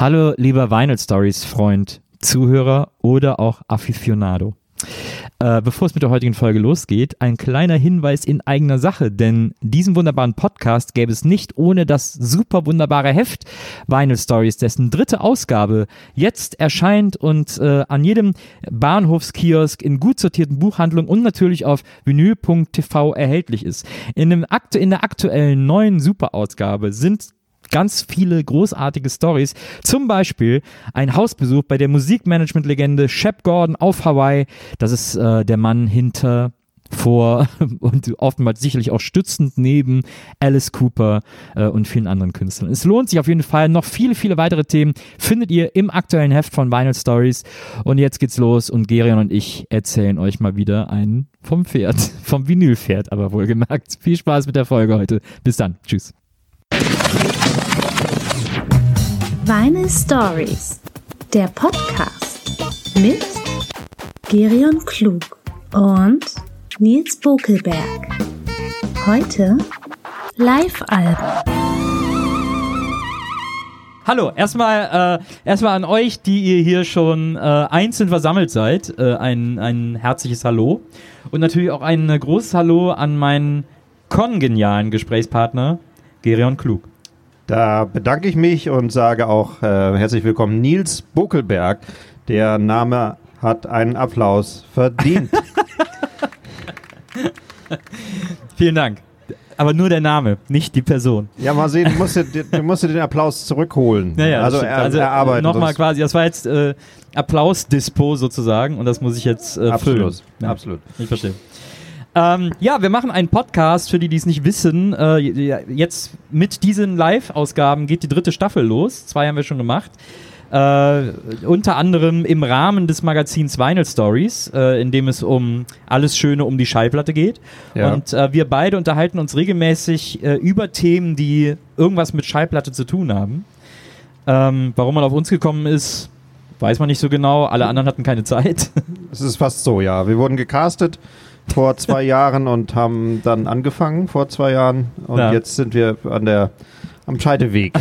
Hallo, lieber Vinyl Stories Freund, Zuhörer oder auch Aficionado. Äh, bevor es mit der heutigen Folge losgeht, ein kleiner Hinweis in eigener Sache, denn diesen wunderbaren Podcast gäbe es nicht ohne das super wunderbare Heft Vinyl Stories, dessen dritte Ausgabe jetzt erscheint und äh, an jedem Bahnhofskiosk in gut sortierten Buchhandlungen und natürlich auf vinyl.tv erhältlich ist. In, dem Aktu in der aktuellen neuen Superausgabe sind ganz viele großartige Stories. Zum Beispiel ein Hausbesuch bei der Musikmanagement-Legende Shep Gordon auf Hawaii. Das ist äh, der Mann hinter vor und oftmals sicherlich auch stützend neben Alice Cooper äh, und vielen anderen Künstlern. Es lohnt sich auf jeden Fall. Noch viele, viele weitere Themen findet ihr im aktuellen Heft von Vinyl Stories. Und jetzt geht's los und Gerion und ich erzählen euch mal wieder einen vom Pferd, vom Vinylpferd, aber wohlgemerkt. Viel Spaß mit der Folge heute. Bis dann. Tschüss. Vinyl Stories, der Podcast mit Gerion Klug und Nils Bokelberg. Heute Live-Alben. Hallo, erstmal äh, erstmal an euch, die ihr hier schon äh, einzeln versammelt seid, äh, ein, ein herzliches Hallo und natürlich auch ein großes Hallo an meinen kongenialen Gesprächspartner Gerion Klug. Da bedanke ich mich und sage auch äh, herzlich willkommen Nils Buckelberg. Der Name hat einen Applaus verdient. Vielen Dank. Aber nur der Name, nicht die Person. Ja, mal sehen, du musst dir, du musst den Applaus zurückholen. Naja, also, er, also erarbeiten. Nochmal quasi, das war jetzt äh, Applaus-Dispo sozusagen und das muss ich jetzt äh, Absolut, füllen. Ja, absolut. Ich verstehe. Ähm, ja, wir machen einen Podcast, für die, die es nicht wissen. Äh, jetzt mit diesen Live-Ausgaben geht die dritte Staffel los. Zwei haben wir schon gemacht. Äh, unter anderem im Rahmen des Magazins Vinyl Stories, äh, in dem es um alles Schöne um die Schallplatte geht. Ja. Und äh, wir beide unterhalten uns regelmäßig äh, über Themen, die irgendwas mit Schallplatte zu tun haben. Ähm, warum man auf uns gekommen ist, weiß man nicht so genau. Alle anderen hatten keine Zeit. Es ist fast so, ja. Wir wurden gecastet vor zwei Jahren und haben dann angefangen vor zwei Jahren. Und Ja. jetzt sind wir an der am Scheideweg.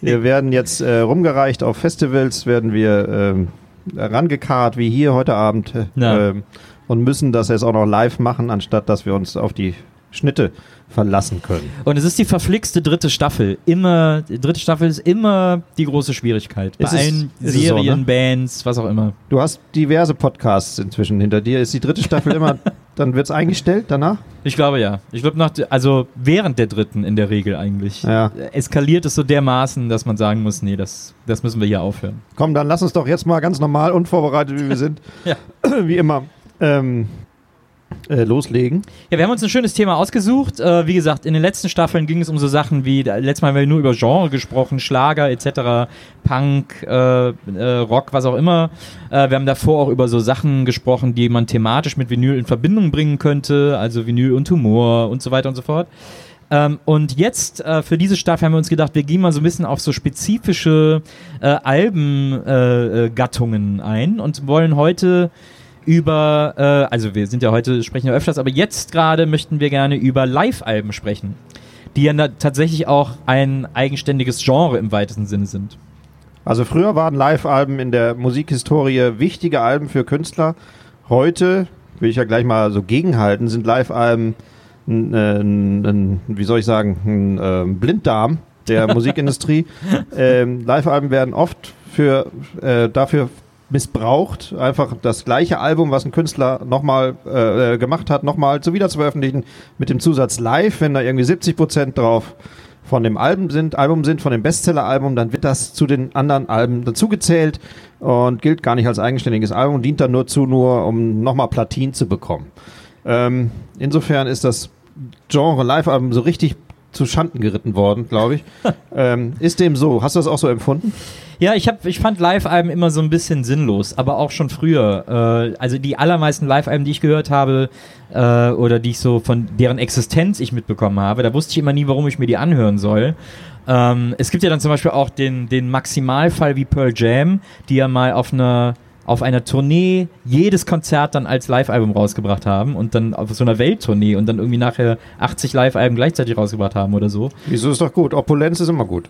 Wir werden jetzt äh, rumgereicht auf Festivals, werden wir ähm, rangekarrt, wie hier heute Abend. Äh, Ja. ähm, und müssen das jetzt auch noch live machen, anstatt dass wir uns auf die Schnitte verlassen können. Und es ist die verflixte dritte Staffel. Immer, die dritte Staffel ist immer die große Schwierigkeit. Bei Ist allen es so, Serien, ne? Bands, was auch immer. Du hast diverse Podcasts inzwischen hinter dir. Ist die dritte Staffel immer, dann wird es eingestellt danach? Ich glaube ja. Ich glaube nach, also während der dritten in der Regel eigentlich. Ja. Eskaliert es so dermaßen, dass man sagen muss, nee, das, das müssen wir hier aufhören. Komm, dann lass uns doch jetzt mal ganz normal, unvorbereitet, wie wir sind, Ja. wie immer, ähm, äh, loslegen. Ja, wir haben uns ein schönes Thema ausgesucht. Äh, wie gesagt, in den letzten Staffeln ging es um so Sachen wie, letztes Mal haben wir nur über Genre gesprochen, Schlager etc., Punk, äh, äh, Rock, was auch immer. Äh, wir haben davor auch über so Sachen gesprochen, die man thematisch mit Vinyl in Verbindung bringen könnte, also Vinyl und Humor und so weiter und so fort. Ähm, und jetzt äh, für diese Staffel haben wir uns gedacht, wir gehen mal so ein bisschen auf so spezifische äh, Albengattungen äh, ein und wollen heute über, äh, also wir sind ja heute, sprechen ja öfters, aber jetzt gerade möchten wir gerne über Live-Alben sprechen, die ja tatsächlich auch ein eigenständiges Genre im weitesten Sinne sind. Also früher waren Live-Alben in der Musikhistorie wichtige Alben für Künstler. Heute, will ich ja gleich mal so gegenhalten, sind Live-Alben, ein, äh, wie soll ich sagen, ein ähm, Blinddarm der Musikindustrie. ähm, Live-Alben werden oft für, äh, dafür missbraucht, einfach das gleiche Album, was ein Künstler nochmal äh, gemacht hat, nochmal zu wieder zu veröffentlichen, mit dem Zusatz live, wenn da irgendwie 70 Prozent drauf von dem Album sind, Album sind, von dem Bestseller-Album, dann wird das zu den anderen Alben dazugezählt und gilt gar nicht als eigenständiges Album, dient dann nur zu, nur um nochmal Platin zu bekommen. Ähm, insofern ist das Genre Live-Album so richtig zu Schanden geritten worden, glaube ich. ähm, ist dem so? Hast du das auch so empfunden? Ja, ich, hab, ich fand Live-Alben immer so ein bisschen sinnlos, aber auch schon früher. Äh, also die allermeisten Live-Alben, die ich gehört habe äh, oder die ich so von deren Existenz ich mitbekommen habe, da wusste ich immer nie, warum ich mir die anhören soll. Ähm, es gibt ja dann zum Beispiel auch den, den Maximalfall wie Pearl Jam, die ja mal auf einer auf einer Tournee jedes Konzert dann als Live-Album rausgebracht haben und dann auf so einer Welttournee und dann irgendwie nachher 80 Live-Alben gleichzeitig rausgebracht haben oder so. Wieso ist doch gut? Opulenz ist immer gut.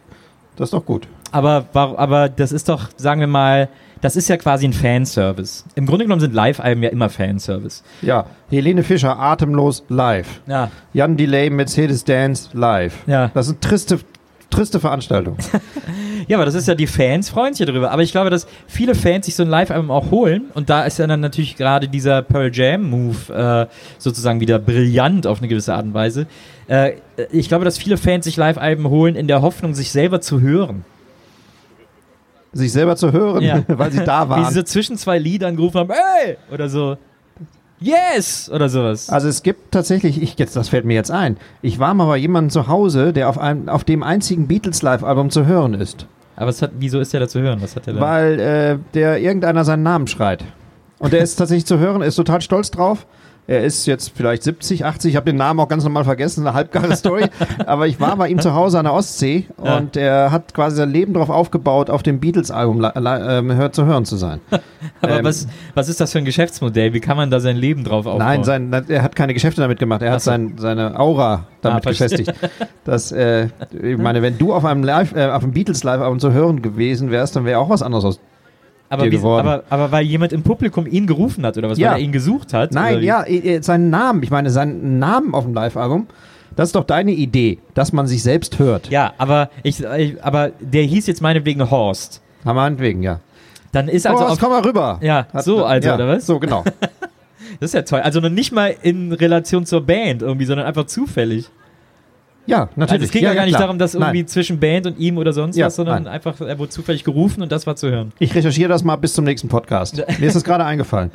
Das ist doch gut. Aber, aber das ist doch, sagen wir mal, das ist ja quasi ein Fanservice. Im Grunde genommen sind Live-Alben ja immer Fanservice. Ja, Helene Fischer, atemlos live. Ja. Jan Delay, Mercedes Dance live. Ja. Das sind triste, triste Veranstaltungen. Ja, aber das ist ja, die Fans freuen sich ja drüber. Aber ich glaube, dass viele Fans sich so ein Live-Album auch holen. Und da ist ja dann natürlich gerade dieser Pearl Jam-Move äh, sozusagen wieder brillant auf eine gewisse Art und Weise. Äh, ich glaube, dass viele Fans sich Live-Alben holen in der Hoffnung, sich selber zu hören. Sich selber zu hören, Ja. weil sie da Wie sie waren. so zwischen zwei Liedern gerufen haben, ey! Oder so, yes! Oder sowas. Also es gibt tatsächlich, ich jetzt, das fällt mir jetzt ein. Ich war mal bei jemandem zu Hause, der auf einem, auf dem einzigen Beatles Live-Album zu hören ist, Aber hat, wieso ist der da zu hören? Was hat der da? weil äh, der irgendeiner seinen Namen schreit. Und der ist tatsächlich zu hören, ist total stolz drauf. Er ist jetzt vielleicht 70, 80, ich habe den Namen auch ganz normal vergessen, eine halbgare Story. Aber ich war bei ihm zu Hause an der Ostsee Ja. und er hat quasi sein Leben darauf aufgebaut, auf dem Beatles-Album hör- zu hören zu sein. Aber ähm, was, was ist das für ein Geschäftsmodell? Wie kann man da sein Leben drauf aufbauen? Nein, sein, er hat keine Geschäfte damit gemacht. Er hat so. sein, seine Aura damit Ah, verstehe. befestigt. Das, äh, ich meine, wenn du auf einem Live, äh, auf einem Beatles Live-Album zu hören gewesen wärst, dann wäre auch was anderes aus. Aber, wie, aber, aber weil jemand im Publikum ihn gerufen hat oder was? Ja. Weil er ihn gesucht hat? Nein, ja, seinen Namen. Ich meine, seinen Namen auf dem Live-Album. Das ist doch deine Idee, dass man sich selbst hört. Ja, aber, ich, aber der hieß jetzt meinetwegen Horst. Haben meinetwegen, ja. Dann ist Also auf, komm mal rüber. Ja, so also, ja, oder was? So, genau. Das ist ja toll. Also noch nicht mal in Relation zur Band irgendwie, sondern einfach zufällig. Ja, natürlich. Also es ging ja, gar nicht klar. darum, dass irgendwie Nein. zwischen Band und ihm oder sonst Ja, was, sondern nein. einfach, er wurde zufällig gerufen und das war zu hören. Ich recherchiere das mal bis zum nächsten Podcast. Mir ist das gerade eingefallen.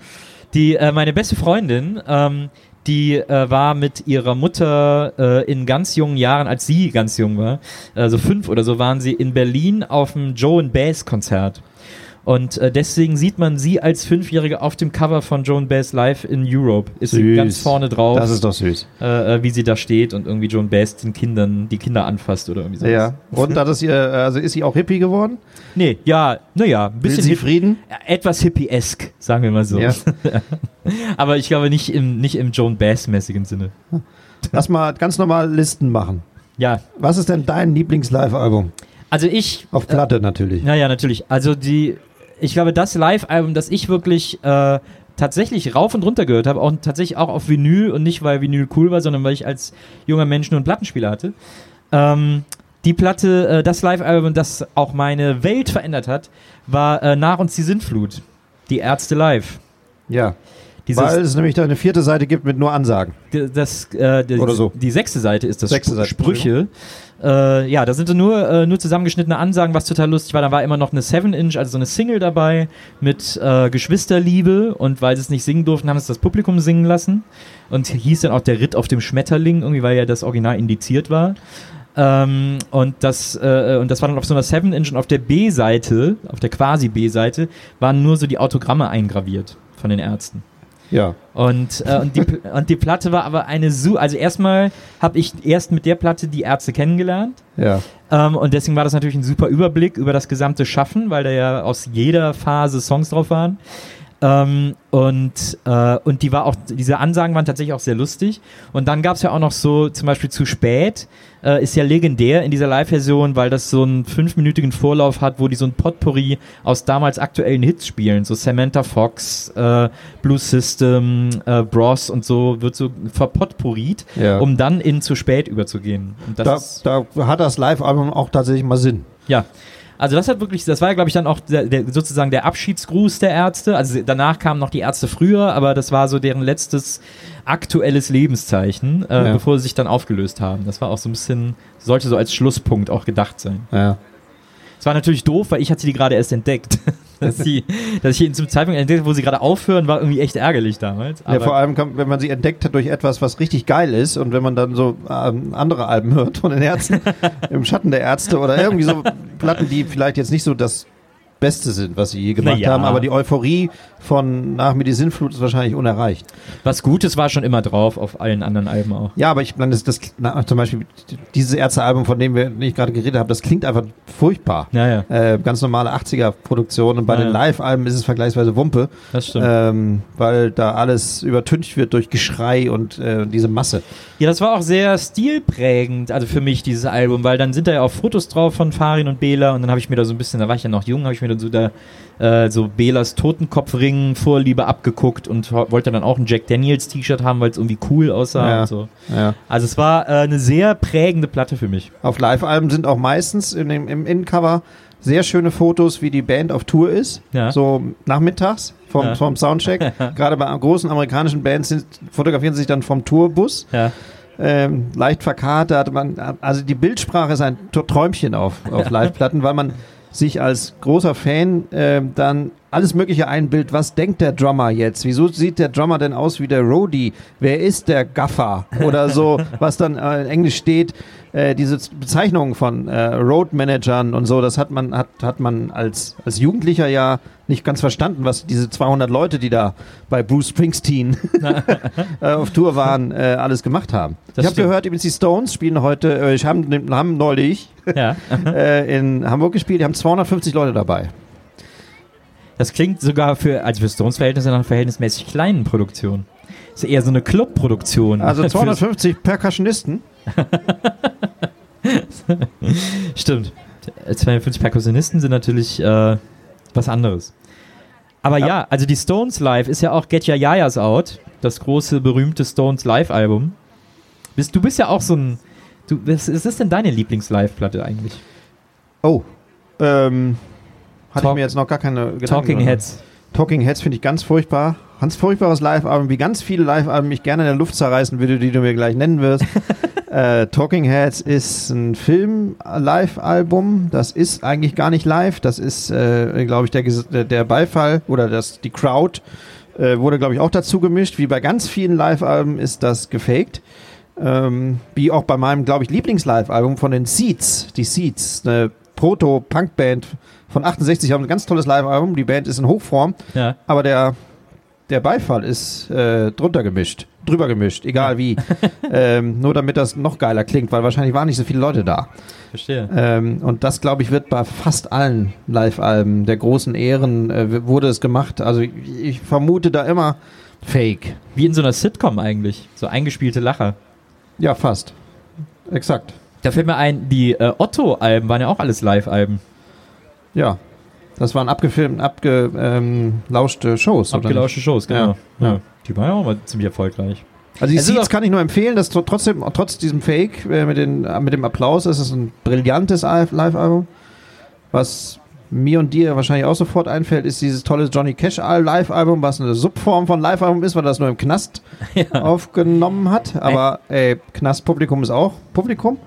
Die, äh, meine beste Freundin, ähm, die äh, war mit ihrer Mutter äh, in ganz jungen Jahren, als sie ganz jung war, also fünf oder so, waren sie in Berlin auf dem Joe and Bass Konzert. Und äh, deswegen sieht man sie als Fünfjährige auf dem Cover von Joan Bass Live in Europe. Ist sie Süß. ganz vorne drauf, Das ist doch süß. äh, äh, wie sie da steht und irgendwie Joan Bass den Kindern, die Kinder anfasst oder irgendwie sowas. Ja. Und hat es ihr, also ist sie auch Hippie geworden? Nee, ja, naja, ein Will bisschen sie hip, Frieden? etwas hippie-esk, sagen wir mal so. Ja. Aber ich glaube nicht im, nicht im Joan Bass-mäßigen Sinne. Lass mal ganz normal Listen machen. Ja, Was ist denn dein Lieblings-Live-Album? also ich. Auf Platte natürlich. Naja, natürlich. Also die, ich glaube, das Live-Album, das ich wirklich äh, tatsächlich rauf und runter gehört habe, auch tatsächlich auch auf Vinyl und nicht, weil Vinyl cool war, sondern weil ich als junger Mensch nur einen Plattenspieler hatte. Ähm, die Platte, äh, das Live-Album, das auch meine Welt verändert hat, war äh, Nach uns die Sintflut. Die Ärzte live. Ja. Dieses, Weil es nämlich da eine vierte Seite gibt mit nur Ansagen. Das, äh, die, Oder so. die sechste Seite ist das Sechste Seite, Sprüche. Äh, ja, da sind so nur, äh, nur zusammengeschnittene Ansagen, was total lustig war. Da war immer noch eine 7-Inch, also so eine Single dabei mit äh, Geschwisterliebe und weil sie es nicht singen durften, haben sie das Publikum singen lassen. Und hieß dann auch der Ritt auf dem Schmetterling, irgendwie, weil ja das Original indiziert war. Ähm, und, das, äh, und das war dann auf so einer 7-Inch und auf der B-Seite, auf der quasi B-Seite, waren nur so die Autogramme eingraviert von den Ärzten. Ja. Und, äh, und, die, und die Platte war aber eine Su. Also erstmal habe ich erst mit der Platte die Ärzte kennengelernt. Ja. Ähm, und deswegen war das natürlich ein super Überblick über das gesamte Schaffen, weil da ja aus jeder Phase Songs drauf waren. Ähm, und, äh, und die war auch, diese Ansagen waren tatsächlich auch sehr lustig. Und dann gab es ja auch noch so, zum Beispiel zu spät, äh, ist ja legendär in dieser Live-Version, weil das so einen fünfminütigen Vorlauf hat, wo die so ein Potpourri aus damals aktuellen Hits spielen. So Samantha Fox, äh, Blue System, äh, Bros und so wird so verpotpourried, Ja. um dann in zu spät überzugehen. Da, da hat das Live-Album auch tatsächlich mal Sinn. ja. Also das hat wirklich, das war ja glaube ich dann auch der, der, sozusagen der Abschiedsgruß der Ärzte. Also danach kamen noch die Ärzte früher, aber das war so deren letztes aktuelles Lebenszeichen, äh, Ja. bevor sie sich dann aufgelöst haben. Das war auch so ein bisschen, sollte so als Schlusspunkt auch gedacht sein. Ja. Es war natürlich doof, weil ich hatte die gerade erst entdeckt. dass, sie, dass ich ihn zum Zeitpunkt entdeckt wo sie gerade aufhören, war irgendwie echt ärgerlich damals. ja, Aber vor allem, wenn man sie entdeckt hat durch etwas, was richtig geil ist und wenn man dann so ähm, andere Alben hört von den Ärzten, im Schatten der Ärzte oder irgendwie so Platten, die vielleicht jetzt nicht so das Beste sind, was sie je gemacht Na ja. haben. Aber die Euphorie von nach mir die Sinnflut ist wahrscheinlich unerreicht. Was Gutes war schon immer drauf, auf allen anderen Alben auch. Ja, aber ich meine, das, das na, zum Beispiel dieses Ärztealbum, von dem wir nicht gerade geredet haben, das klingt einfach furchtbar. Ja, ja, Äh, ganz normale 80er-Produktion und bei Ja, den. Live-Alben ist es vergleichsweise Wumpe, das stimmt. ähm, weil da alles übertüncht wird durch Geschrei und äh, diese Masse. Ja, das war auch sehr stilprägend, also für mich, dieses Album, weil dann sind da ja auch Fotos drauf von Farin und Bela und dann habe ich mir da so ein bisschen, da war ich ja noch jung, habe ich mir dann so da äh, so Belas Totenkopfring Vorliebe abgeguckt und wollte dann auch ein Jack Daniels T-Shirt haben, weil es irgendwie cool aussah Ja. und so. Ja. Also es war äh, eine sehr prägende Platte für mich. Auf Live-Alben sind auch meistens in dem, im Innencover sehr schöne Fotos, wie die Band auf Tour ist. Ja. So nachmittags vom, Ja. vom Soundcheck. Gerade bei großen amerikanischen Bands sind, fotografieren sie sich dann vom Tourbus. Ja. Ähm, leicht hatte man, also die Bildsprache ist ein Träumchen auf, auf Live-Platten, weil man sich als großer Fan ähm, dann alles Mögliche einbildet. Was denkt der Drummer jetzt? Wieso sieht der Drummer denn aus wie der Roadie? Wer ist der Gaffer? Oder so, was dann äh, in Englisch steht. Äh, diese Bezeichnungen von äh, Road-Managern und so, das hat man, hat, hat man als, als Jugendlicher ja nicht ganz verstanden, was diese 200 Leute, die da bei Bruce Springsteen äh, auf Tour waren, äh, alles gemacht haben. Das ich habe gehört, übrigens die Stones spielen heute, äh, ich haben, haben neulich ja. äh, in Hamburg gespielt, die haben 250 Leute dabei. Das klingt sogar für, also für Stones-Verhältnisse nach einer verhältnismäßig kleinen Produktion. Ist eher so eine Club-Produktion. Also Fürs- 250 Percussionisten. Stimmt. 52 Perkussionisten sind natürlich äh, was anderes. Aber ja. Ja. also die Stones Live ist ja auch Get Your Yayas Out, das große, berühmte Stones Live-Album. Bist, du bist ja auch so ein. Du, was ist das denn deine Lieblings-Live-Platte eigentlich? Oh, ähm, hatte Talk- ich mir jetzt noch gar keine Gedanken Talking. Heads. Talking Heads finde ich ganz furchtbar. Ganz furchtbares Live-Album, wie ganz viele Live-Alben mich gerne in der Luft zerreißen würde, die du mir gleich nennen wirst. äh, Talking Heads ist ein Film-Live-Album. Das ist eigentlich gar nicht live. Das ist, äh, glaube ich, der, der Beifall oder das, die Crowd äh, wurde, glaube ich, auch dazu gemischt. Wie bei ganz vielen Live-Alben ist das gefaked. Ähm, wie auch bei meinem, glaube ich, Lieblings-Live-Album von den Seeds. Die Seeds, eine Proto-Punk-Band von 68, haben ein ganz tolles Live-Album. Die Band ist in Hochform. Ja. Aber der, der Beifall ist äh, drunter gemischt, drüber gemischt, egal wie. ähm, nur damit das noch geiler klingt, weil wahrscheinlich waren nicht so viele Leute da. Verstehe. Ähm, und das, glaube ich, wird bei fast allen Live-Alben der großen Ehren äh, wurde es gemacht. Also ich, ich vermute da immer Fake. Wie in so einer Sitcom eigentlich. So eingespielte Lacher. Ja, fast. Exakt. Da fällt mir ein, die äh, Otto-Alben waren ja auch alles Live-Alben. Ja. Das waren abgefilmt, abgelauschte Shows. oder Abgelauschte Shows, genau. Ja. Ja. Die waren ja auch mal ziemlich erfolgreich. Also die Es Seeds kann ich nur empfehlen, dass tr- trotzdem, trotz diesem Fake äh, mit, den, äh, mit dem Applaus, ist es ein brillantes Al- Live-Album. Was mir und dir wahrscheinlich auch sofort einfällt, ist dieses tolle Johnny Cash Al- Live-Album, was eine Subform von Live-Album ist, weil das nur im Knast aufgenommen hat. Aber ey, Knastpublikum ist auch Publikum.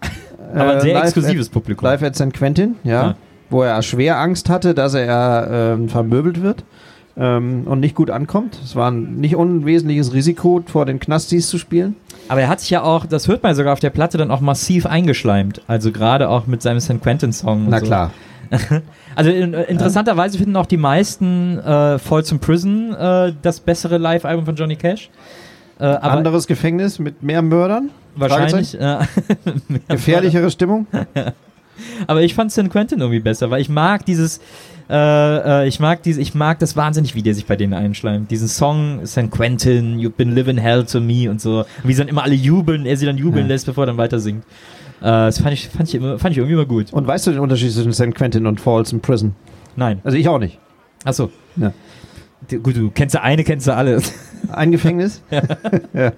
Aber ein Äh, sehr live exklusives at, Publikum. Live at St. Quentin, ja. Ja. Wo er schwer Angst hatte, dass er ähm, vermöbelt wird ähm, und nicht gut ankommt. Es war ein nicht unwesentliches Risiko, vor den Knastis zu spielen. Aber er hat sich ja auch, das hört man ja sogar auf der Platte, dann auch massiv eingeschleimt. Also gerade auch mit seinem St. Quentin-Song. Na so. klar. Also in, äh, interessanterweise finden auch die meisten äh, Folsom Prison äh, das bessere Live-Album von Johnny Cash. Äh, Anderes Gefängnis mit mehr Mördern, wahrscheinlich. Äh, gefährlichere Stimmung. aber ich fand St. Quentin irgendwie besser, weil ich mag dieses, äh, äh, ich mag diese, ich mag das wahnsinnig, wie der sich bei denen einschleimt. Diesen Song St. Quentin, You've been living hell to me und so. Wie sie dann immer alle jubeln, er sie dann jubeln Ja. lässt, bevor er dann weiter singt. Äh, das fand ich, fand ich, immer, fand ich irgendwie immer gut. Und weißt du den Unterschied zwischen St. Quentin und Folsom Prison? Nein. Also ich auch nicht. Achso. Ja. Du- Gut, du kennst ja eine, kennst du alle. Ein Gefängnis? ja.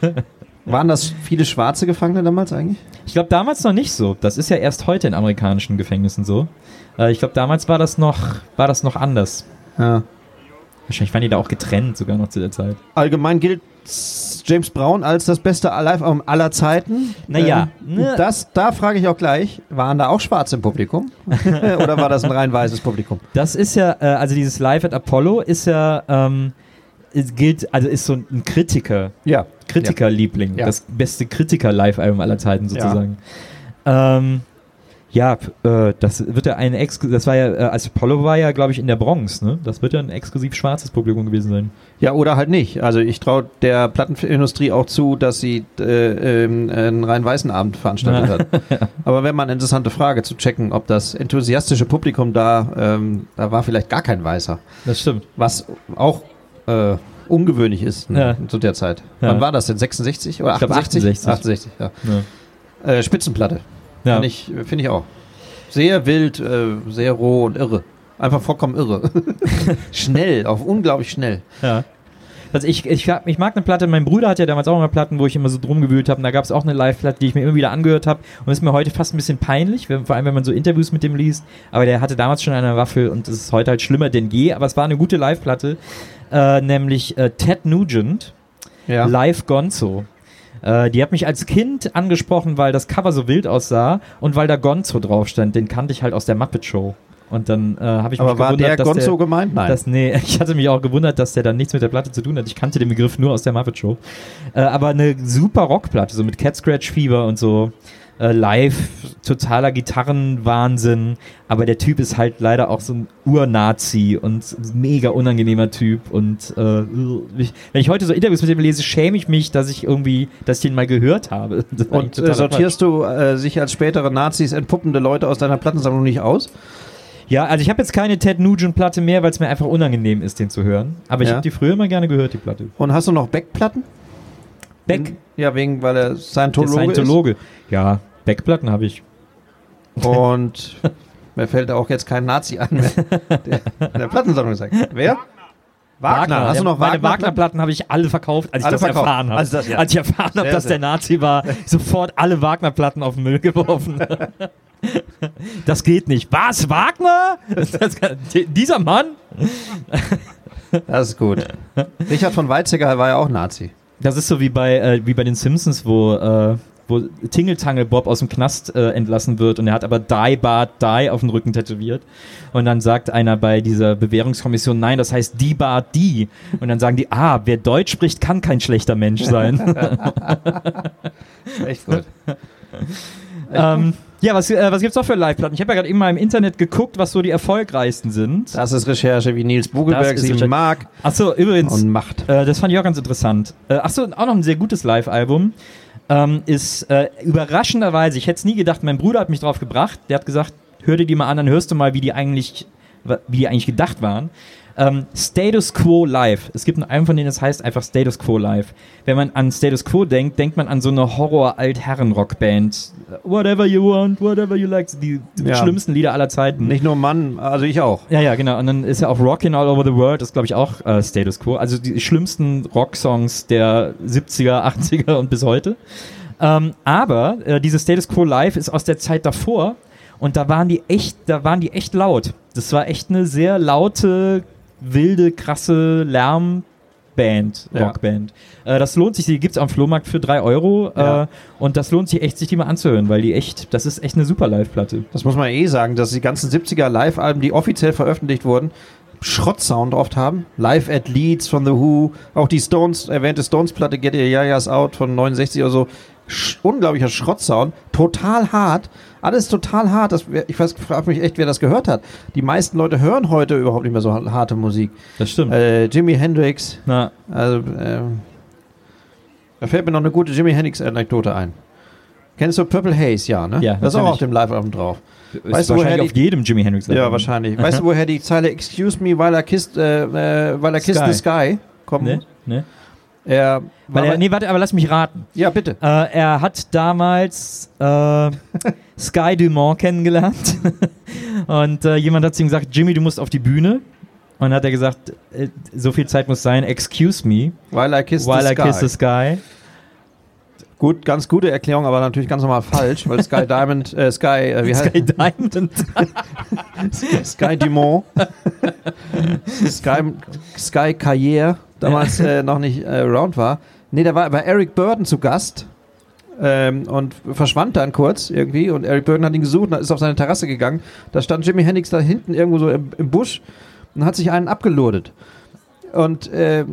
Waren das viele schwarze Gefangene damals eigentlich? Ich glaube damals noch nicht so. Das ist ja erst heute in amerikanischen Gefängnissen so. Äh, ich glaube damals war das noch, war das noch anders. Ja. Wahrscheinlich waren die da auch getrennt, sogar noch zu der Zeit. Allgemein gilt James Brown als das beste Live-Album aller Zeiten. Naja, Ähm, ne. das, da frage ich auch gleich, waren da auch Schwarze im Publikum? Oder war das ein rein weißes Publikum? Das ist ja, äh, also dieses Live at Apollo ist ja, ähm, es gilt, also ist so ein Kritiker, Ja. Kritikerliebling, Ja. das beste Kritiker-Live-Album aller Zeiten sozusagen. Ähm, Ja, äh, das wird ja ein Ex das war ja, äh, als Apollo war ja, glaube ich, in der Bronx, ne? Das wird ja ein exklusiv schwarzes Publikum gewesen sein. Ja, oder halt nicht. Also ich traue der Plattenindustrie auch zu, dass sie äh, ähm, einen rein weißen Abend veranstaltet hat. Aber wäre mal eine interessante Frage zu checken, ob das enthusiastische Publikum da, ähm, da war vielleicht gar kein Weißer. Das stimmt. Was auch äh, ungewöhnlich ist ne, Ja. zu der Zeit. Ja. Wann war das denn? 66 oder Ich glaub, 68? 68. 68, ja. Äh, Spitzenplatte. Ja. Finde ich, finde ich auch. Sehr wild, äh, sehr roh und irre. Einfach vollkommen irre. schnell, auch unglaublich schnell. Ja. Also ich, ich, ich mag eine Platte, mein Bruder hat ja damals auch immer Platten, wo ich immer so drum gewühlt habe. Und da gab es auch eine Live-Platte, die ich mir immer wieder angehört habe. Und ist mir heute fast ein bisschen peinlich, wenn, vor allem wenn man so Interviews mit dem liest. Aber der hatte damals schon eine Waffel und es ist heute halt schlimmer denn je. Aber es war eine gute Live-Platte, äh, nämlich äh, Ted Nugent, Ja. Live Gonzo. Äh, die hat mich als Kind angesprochen, weil das Cover so wild aussah und weil da Gonzo drauf stand. Den kannte ich halt aus der Muppet Show. Und dann äh, habe ich Aber mich war gewundert, der dass Gonzo der, gemeint? Nein. das, nee, ich hatte mich auch gewundert, dass der dann nichts mit der Platte zu tun hat. Ich kannte den Begriff nur aus der Muppet Show. Äh, aber eine super Rockplatte, so mit Cat Scratch Fever und so. Äh, live, totaler Gitarrenwahnsinn. Aber der Typ ist halt leider auch so ein Ur-Nazi und mega unangenehmer Typ. Und äh, ich, wenn ich heute so Interviews mit dem lese, schäme ich mich, dass ich irgendwie, dass ich den mal gehört habe. Und äh, sortierst du äh, sich als spätere Nazis entpuppende Leute aus deiner Plattensammlung nicht aus? Ja, also ich habe jetzt keine Ted Nugent-Platte mehr, weil es mir einfach unangenehm ist, den zu hören. Aber ich Ja. habe die früher immer gerne gehört, die Platte. Und hast du noch Beck-Platten? Beck, Ja, wegen, weil er der Scientologe, Scientologe. Ja, Beck-Platten habe ich. ist. Und mir fällt auch jetzt kein Nazi ein, der in der Plattensammlung sagt. Wer? Wagner. Hast du noch Meine Wagner? Wagner-Platten habe ich alle verkauft, als ich Alle das verkauft. erfahren habe. Also das, ja. Als ich erfahren habe, Sehr, dass sehr. der Nazi war, sofort alle Wagner-Platten auf den Müll geworfen. Das geht nicht. Was? Wagner? Das dieser Mann? Das ist gut. Richard von Weizsäcker war ja auch Nazi. Das ist so wie bei, äh, wie bei den Simpsons, wo, äh, wo Tingeltangel Bob aus dem Knast äh, entlassen wird und er hat aber Die Bart Die auf dem Rücken tätowiert. Und dann sagt einer bei dieser Bewährungskommission, nein, das heißt Die Bart Die. Und dann sagen die, ah, wer Deutsch spricht, kann kein schlechter Mensch sein. Echt gut. ähm, ja, was, äh, was gibt's noch für Live-Platten? Ich habe ja gerade eben mal im Internet geguckt, was so die erfolgreichsten sind. Das ist Recherche, wie Nils Bugelberg sie mag Achso, übrigens, und macht. Äh, das fand ich auch ganz interessant. Äh, achso, auch noch ein sehr gutes Live-Album. Ähm, ist äh, überraschenderweise, ich hätte es nie gedacht, mein Bruder hat mich drauf gebracht. Der hat gesagt, hör dir die mal an, dann hörst du mal, wie die eigentlich, wie die eigentlich gedacht waren. Ähm, Status Quo Live. Es gibt einen von denen, das heißt einfach Status Quo Live. Wenn man an Status Quo denkt, denkt man an so eine Horror-Altherren-Rockband. Whatever you want, whatever you like. Die, die Ja. schlimmsten Lieder aller Zeiten. Nicht nur Mann, also ich auch. Ja, ja, genau. Und dann ist ja auch Rockin' All Over the World, das glaube ich auch äh, Status Quo. Also die schlimmsten Rocksongs der 70er, 80er und bis heute. Ähm, aber äh, diese Status Quo Live ist aus der Zeit davor und da waren die echt, da waren die echt laut. Das war echt eine sehr laute, wilde, krasse Lärmband, Ja. Rockband. Äh, das lohnt sich, die gibt's am Flohmarkt für drei Euro Ja. äh, und das lohnt sich echt, sich die mal anzuhören, weil die echt, das ist echt eine super Live-Platte. Das muss man eh sagen, dass die ganzen 70er Live-Alben, die offiziell veröffentlicht wurden, Schrottsound oft haben. Live at Leeds von The Who, auch die Stones, erwähnte Stones-Platte Get Your Yayas Out von 69 oder so. Sch unglaublicher Schrottsound, total hart, alles total hart. Das, ich frage mich echt, wer das gehört hat. Die meisten Leute hören heute überhaupt nicht mehr so harte Musik. Das stimmt. Äh, Jimi Hendrix, Na, also, ähm, da fällt mir noch eine gute Jimi Hendrix-Anekdote ein. Kennst du Purple Haze? Ja, ne? Ja, Das ist auch auf dem Live-Album drauf. ist Weißt du, woher wahrscheinlich die- auf jedem Jimi Hendrix Ja, wahrscheinlich. Weißt du, woher die Zeile Excuse me while I kissed, äh, äh, while I kissed the sky kommt? Ne? Ne? Er, Weil er, nee, warte, aber lass mich raten. ja, bitte. Äh, er hat damals äh, Sky Dumont kennengelernt und äh, jemand hat zu ihm gesagt, Jimmy, du musst auf die Bühne. Und dann hat er gesagt, äh, so viel Zeit muss sein, excuse me, While I kissed while the I sky. kiss the sky. Gut, ganz gute Erklärung, aber natürlich ganz normal falsch, weil Sky Diamond, äh, Sky, äh, wie heißt Sky Diamond. Sky Dumont, Sky, Sky Carrière, damals äh, noch nicht äh, around war. Nee, da war bei Eric Burden zu Gast ähm, und verschwand dann kurz irgendwie und Eric Burden hat ihn gesucht und ist auf seine Terrasse gegangen. Da stand Jimi Hendrix da hinten irgendwo so im, im Busch und hat sich einen abgelodet. Und äh, äh,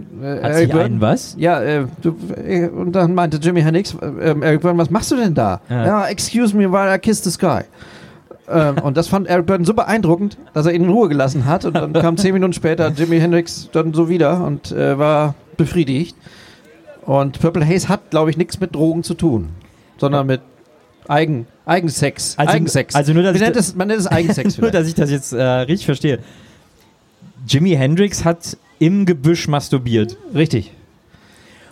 Hat sich einen was? ja, äh, du, äh, und dann meinte Jimi Hendrix, äh, ähm, Eric Burden, was machst du denn da? Ja. Ja, excuse me while I kiss the sky. ähm, und das fand Eric Burton so beeindruckend, dass er ihn in Ruhe gelassen hat. Und dann kam zehn Minuten später Jimi Hendrix dann so wieder und äh, war befriedigt. Und Purple Haze hat, glaube ich, nichts mit Drogen zu tun, sondern mit Eigen, Eigensex. Also- Eigensex. also nur, dass man, nennt es, man nennt es Eigensex. Nur, dass ich das jetzt äh, richtig verstehe. Jimi Hendrix hat im Gebüsch masturbiert. Richtig.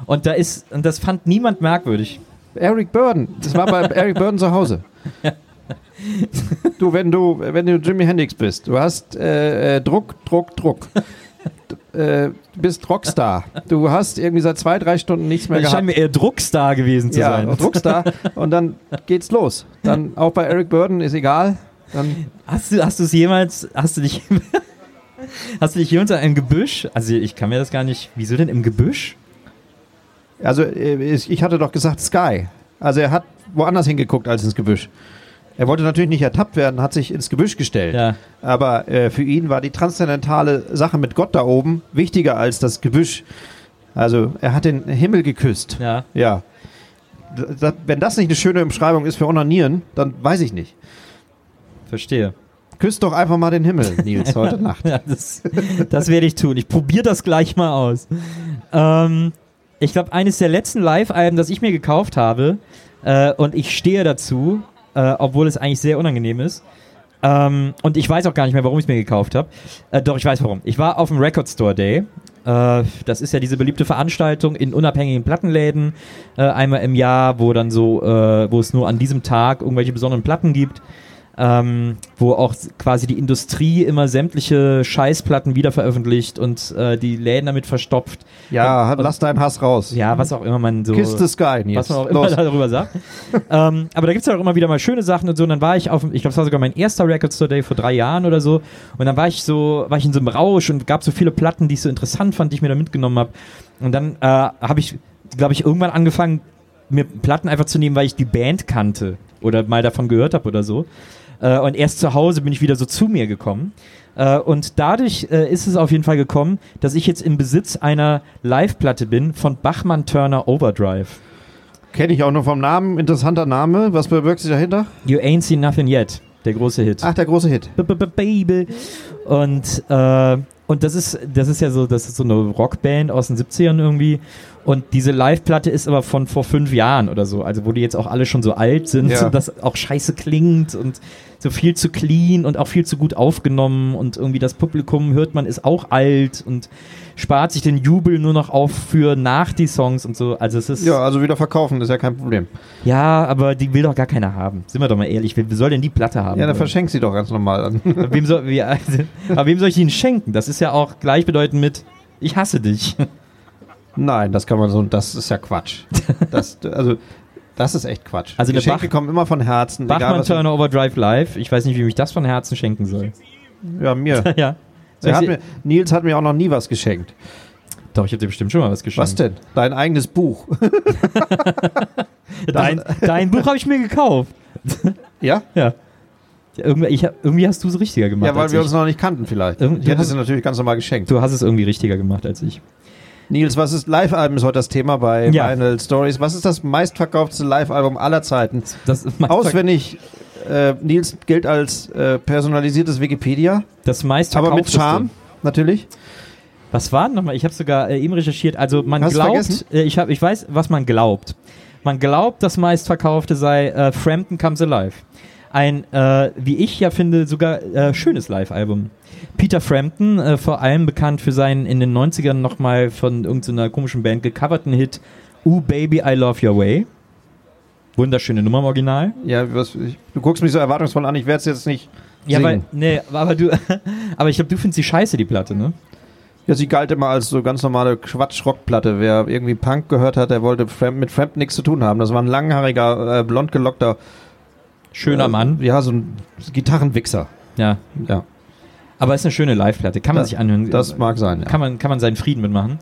Und da ist, und das fand niemand merkwürdig. Eric Burden. Das war bei Eric Burden zu Hause. Du, wenn du, wenn du Jimi Hendrix bist, du hast äh, äh, Druck, Druck, Druck. Du, äh, du bist Rockstar. Du hast irgendwie seit zwei, drei Stunden nichts mehr Das scheint gehabt. mir eher Druckstar gewesen zu Ja, sein. Druckstar. Und dann geht's los. Dann auch bei Eric Burden ist egal. Dann Hast du, hast du es jemals, hast du dich, hast du dich jemals in einem Gebüsch, also ich kann mir das gar nicht, wieso denn im Gebüsch? Also äh, ich ich hatte doch gesagt Sky. Also er hat woanders hingeguckt als ins Gebüsch. Er wollte natürlich nicht ertappt werden, hat sich ins Gebüsch gestellt. Ja. Aber äh, für ihn war die transzendentale Sache mit Gott da oben wichtiger als das Gebüsch. Also er hat den Himmel geküsst. Ja. Ja. Da- wenn das nicht eine schöne Umschreibung ist für Onanieren, dann weiß ich nicht. Verstehe. Küsst doch einfach mal den Himmel, Nils, heute Nacht. Ja, das, das werde ich tun. Ich probiere das gleich mal aus. Ähm, ich glaube, eines der letzten Live-Alben, das ich mir gekauft habe, äh, und ich stehe dazu, äh, obwohl es eigentlich sehr unangenehm ist. Ähm, und ich weiß auch gar nicht mehr, warum ich es mir gekauft habe. Äh, doch, ich weiß warum. Ich war auf dem Record Store Day. Äh, das ist ja diese beliebte Veranstaltung in unabhängigen Plattenläden äh, einmal im Jahr, wo dann so, äh, wo es nur an diesem Tag irgendwelche besonderen Platten gibt ähm, wo auch quasi die Industrie immer sämtliche Scheißplatten wiederveröffentlicht und äh, die Läden damit verstopft. Ja, Und- lass deinen Hass raus. Ja, was auch immer man so. Kiss the Sky, Nils. was man auch immer Los. darüber sagt. ähm, aber da gibt es ja auch immer wieder mal schöne Sachen und so. Und dann war ich auf, ich glaube, es war sogar mein erster Record Store Day vor drei Jahren oder so. Und dann war ich so, war ich in so einem Rausch und gab so viele Platten, die ich so interessant fand, die ich mir da mitgenommen habe. Und dann äh, habe ich, glaube ich, irgendwann angefangen, mir Platten einfach zu nehmen, weil ich die Band kannte oder mal davon gehört habe oder so. Äh, und erst zu Hause bin ich wieder so zu mir gekommen. Äh, und dadurch äh, ist es auf jeden Fall gekommen, dass ich jetzt im Besitz einer Live-Platte bin von Bachmann Turner Overdrive. Kenne ich auch nur vom Namen. Interessanter Name. Was verbirgt sich dahinter? You Ain't Seen Nothing Yet, der große Hit. Ach, der große Hit. B- b- b- Baby. Und, äh, und das ist, das ist ja so, das ist so eine Rockband aus den 70ern irgendwie. Und diese Live-Platte ist aber von vor fünf Jahren oder so. Also wo die jetzt auch alle schon so alt sind Ja. und das auch scheiße klingt und so viel zu clean und auch viel zu gut aufgenommen und irgendwie das Publikum hört man ist auch alt und spart sich den Jubel nur noch auf für nach die Songs und so. Also es ist Ja, also wieder verkaufen ist ja kein Problem. ja, aber die will doch gar keiner haben. Sind wir doch mal ehrlich, wer soll denn die Platte haben? Ja, dann wollen? verschenk sie doch ganz normal an. wem soll, wie, also, aber wem soll ich ihn schenken? Das ist ja auch gleichbedeutend mit ich hasse dich. Nein, das kann man so, das ist ja Quatsch. Das, also, das ist echt Quatsch. Also Geschenke Bach- kommen immer von Herzen. Bachmann Turner Overdrive Live. Ich weiß nicht, wie mich das von Herzen schenken soll. Ja, mir. ja. Er hat mir. Nils hat mir auch noch nie was geschenkt. Doch, ich habe dir bestimmt schon mal was geschenkt. Was denn? Dein eigenes Buch. Dein, dein Buch habe ich mir gekauft. Ja? Ja. Ja, Irgendwie, ich, irgendwie hast du es richtiger gemacht. Ja, weil wir ich. uns noch nicht kannten vielleicht. Irgend- Ich hätte es dir natürlich ganz normal geschenkt. Du hast es irgendwie richtiger gemacht als ich. Nils, was ist Live-Album ist heute das Thema bei Ja. Vinyl Stories. Was ist das meistverkaufte Live-Album aller Zeiten? Das, Auswendig, äh, Nils gilt als äh, personalisiertes Wikipedia, das meist aber mit Charme, natürlich. Was war denn nochmal? Ich habe sogar äh, eben recherchiert. Also man Hast glaubt, äh, ich, hab, ich weiß, was man glaubt. Man glaubt, das meistverkaufte sei äh, Frampton Comes Alive. Ein, äh, wie ich ja finde, sogar äh, schönes Live-Album. Peter Frampton, äh, vor allem bekannt für seinen in den 90ern nochmal von irgendeiner komischen Band gecoverten Hit Ooh Baby, I Love Your Way. Wunderschöne Nummer im Original. Ja, was, ich, du guckst mich so erwartungsvoll an, ich werde es jetzt nicht Ja, singen. weil, nee, aber du, aber ich glaube, du findest sie scheiße, die Platte, ne? Ja, sie galt immer als so ganz normale Quatsch-Rockplatte. Wer irgendwie Punk gehört hat, der wollte Framp, mit Frampton nichts zu tun haben. Das war ein langhaariger, äh, blond gelockter Schöner äh, Mann. Ja, so ein Gitarrenwichser. Ja. Ja, Aber ist eine schöne Live-Platte. Kann man Das- sich anhören. das mag sein. Ja. kann man, kann man seinen Frieden mitmachen.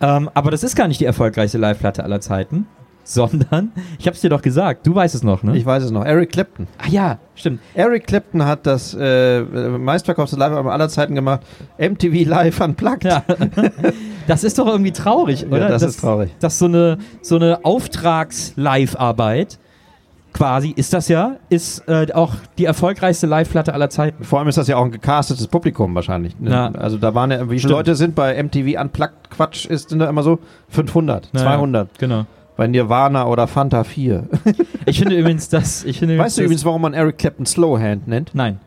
Ähm, aber das ist gar nicht die erfolgreichste Live-Platte aller Zeiten, sondern, ich hab's dir doch gesagt, du weißt es noch, ne? Ich weiß es noch. Eric Clapton. Ach ja, stimmt. Eric Clapton hat das äh, meistverkaufte Live-Album aller Zeiten gemacht. MTV Live Unplugged. Ja. das ist doch irgendwie traurig, oder? Ja, das ist traurig. Das ist so eine, so eine Auftrags-Live-Arbeit quasi ist das ja, ist äh, auch die erfolgreichste Live-Platte aller Zeiten. Vor allem ist das ja auch ein gecastetes Publikum wahrscheinlich. Ne? Ja. Also da waren ja, wie viele. Leute sind bei MTV Unplugged Quatsch, ist da immer so 500, Ja, 200. Genau. Bei Nirvana oder Fanta 4. Ich finde übrigens, dass ich finde weißt du übrigens, warum man Eric Clapton Slowhand nennt? Nein.